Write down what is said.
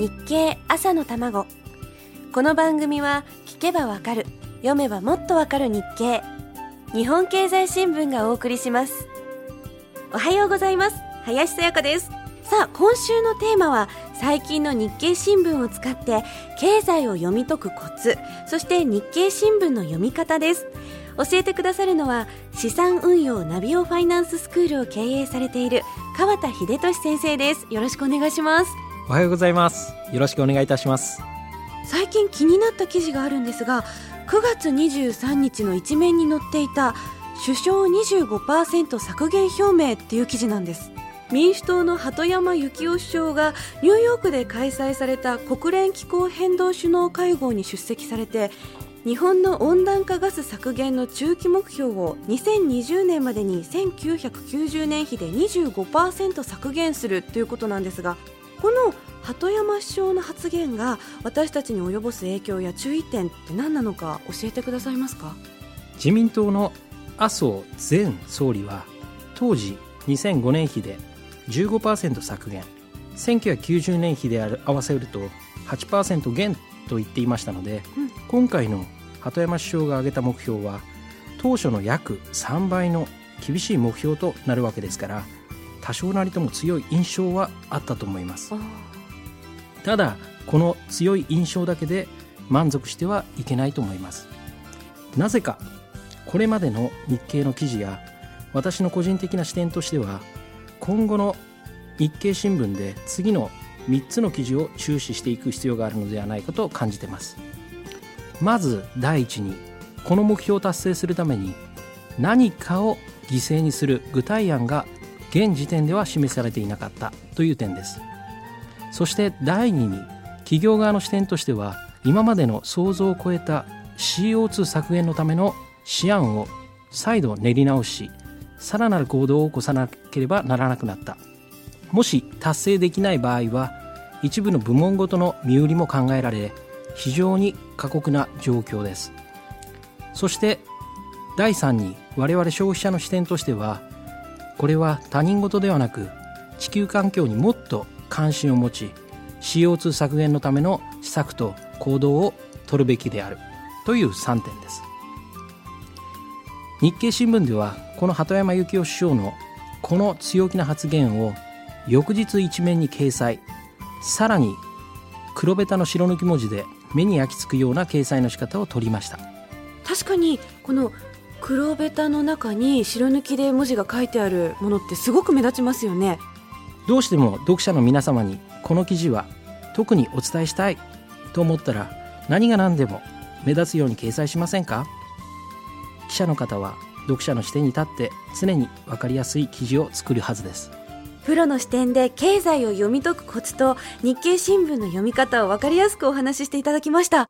日経朝の卵。この番組は聞けばわかる読めばもっとわかる日経。日本経済新聞がお送りします。おはようございます。林さやかです。さあ今週のテーマは最近の日経新聞を使って経済を読み解くコツそして日経新聞の読み方です。教えてくださるのは資産運用ナビオファイナンススクールを経営されている川田秀俊先生です。よろしくお願いします。おはようございます。よろしくお願いいたします。最近気になった記事があるんですが9月23日の一面に載っていた首相25%削減表明っていう記事なんです。民主党の鳩山幸夫首相がニューヨークで開催された国連気候変動首脳会合に出席されて日本の温暖化ガス削減の中期目標を2020年までに1990年比で25%削減するということなんですがこの鳩山首相の発言が私たちに及ぼす影響や注意点って何なのか教えてくださいますか？自民党の麻生前総理は当時2005年比で15%削減。1990年比で合わせると8%減と言っていましたので、うん、今回の鳩山首相が挙げた目標は当初の約3倍の厳しい目標となるわけですから多少なりとも強い印象はあったと思います。ただこの強い印象だけで満足してはいけないと思います。なぜかこれまでの日経の記事や私の個人的な視点としては今後の日経新聞で次の3つの記事を注視していく必要があるのではないかと感じています。まず第一にこの目標を達成するために何かを犠牲にする具体案が現時点では示されていなかったという点です。そして第二に企業側の視点としては今までの想像を超えた CO2 削減のための試案を再度練り直しさらなる行動を起こさなければならなくなった。もし達成できない場合は一部の部門ごとの身売りも考えられ非常に過酷な状況です。そして第3に我々消費者の視点としてはこれは他人事ではなく地球環境にもっと関心を持ち CO2 削減のための施策と行動を取るべきである。という3点です。日経新聞ではこの鳩山幸夫首相のこの強気な発言を翌日一面に掲載。さらに黒ベタの白抜き文字で目に焼き付くような掲載の仕方を取りました。確かにこの黒ベタの中に白抜きで文字が書いてあるものってすごく目立ちますよね。どうしても読者の皆様にこの記事は特にお伝えしたいと思ったら何が何でも目立つように掲載しませんか？記者の方は読者の視点に立って常に分かりやすい記事を作るはずです。プロの視点で経済を読み解くコツと日経新聞の読み方を分かりやすくお話ししていただきました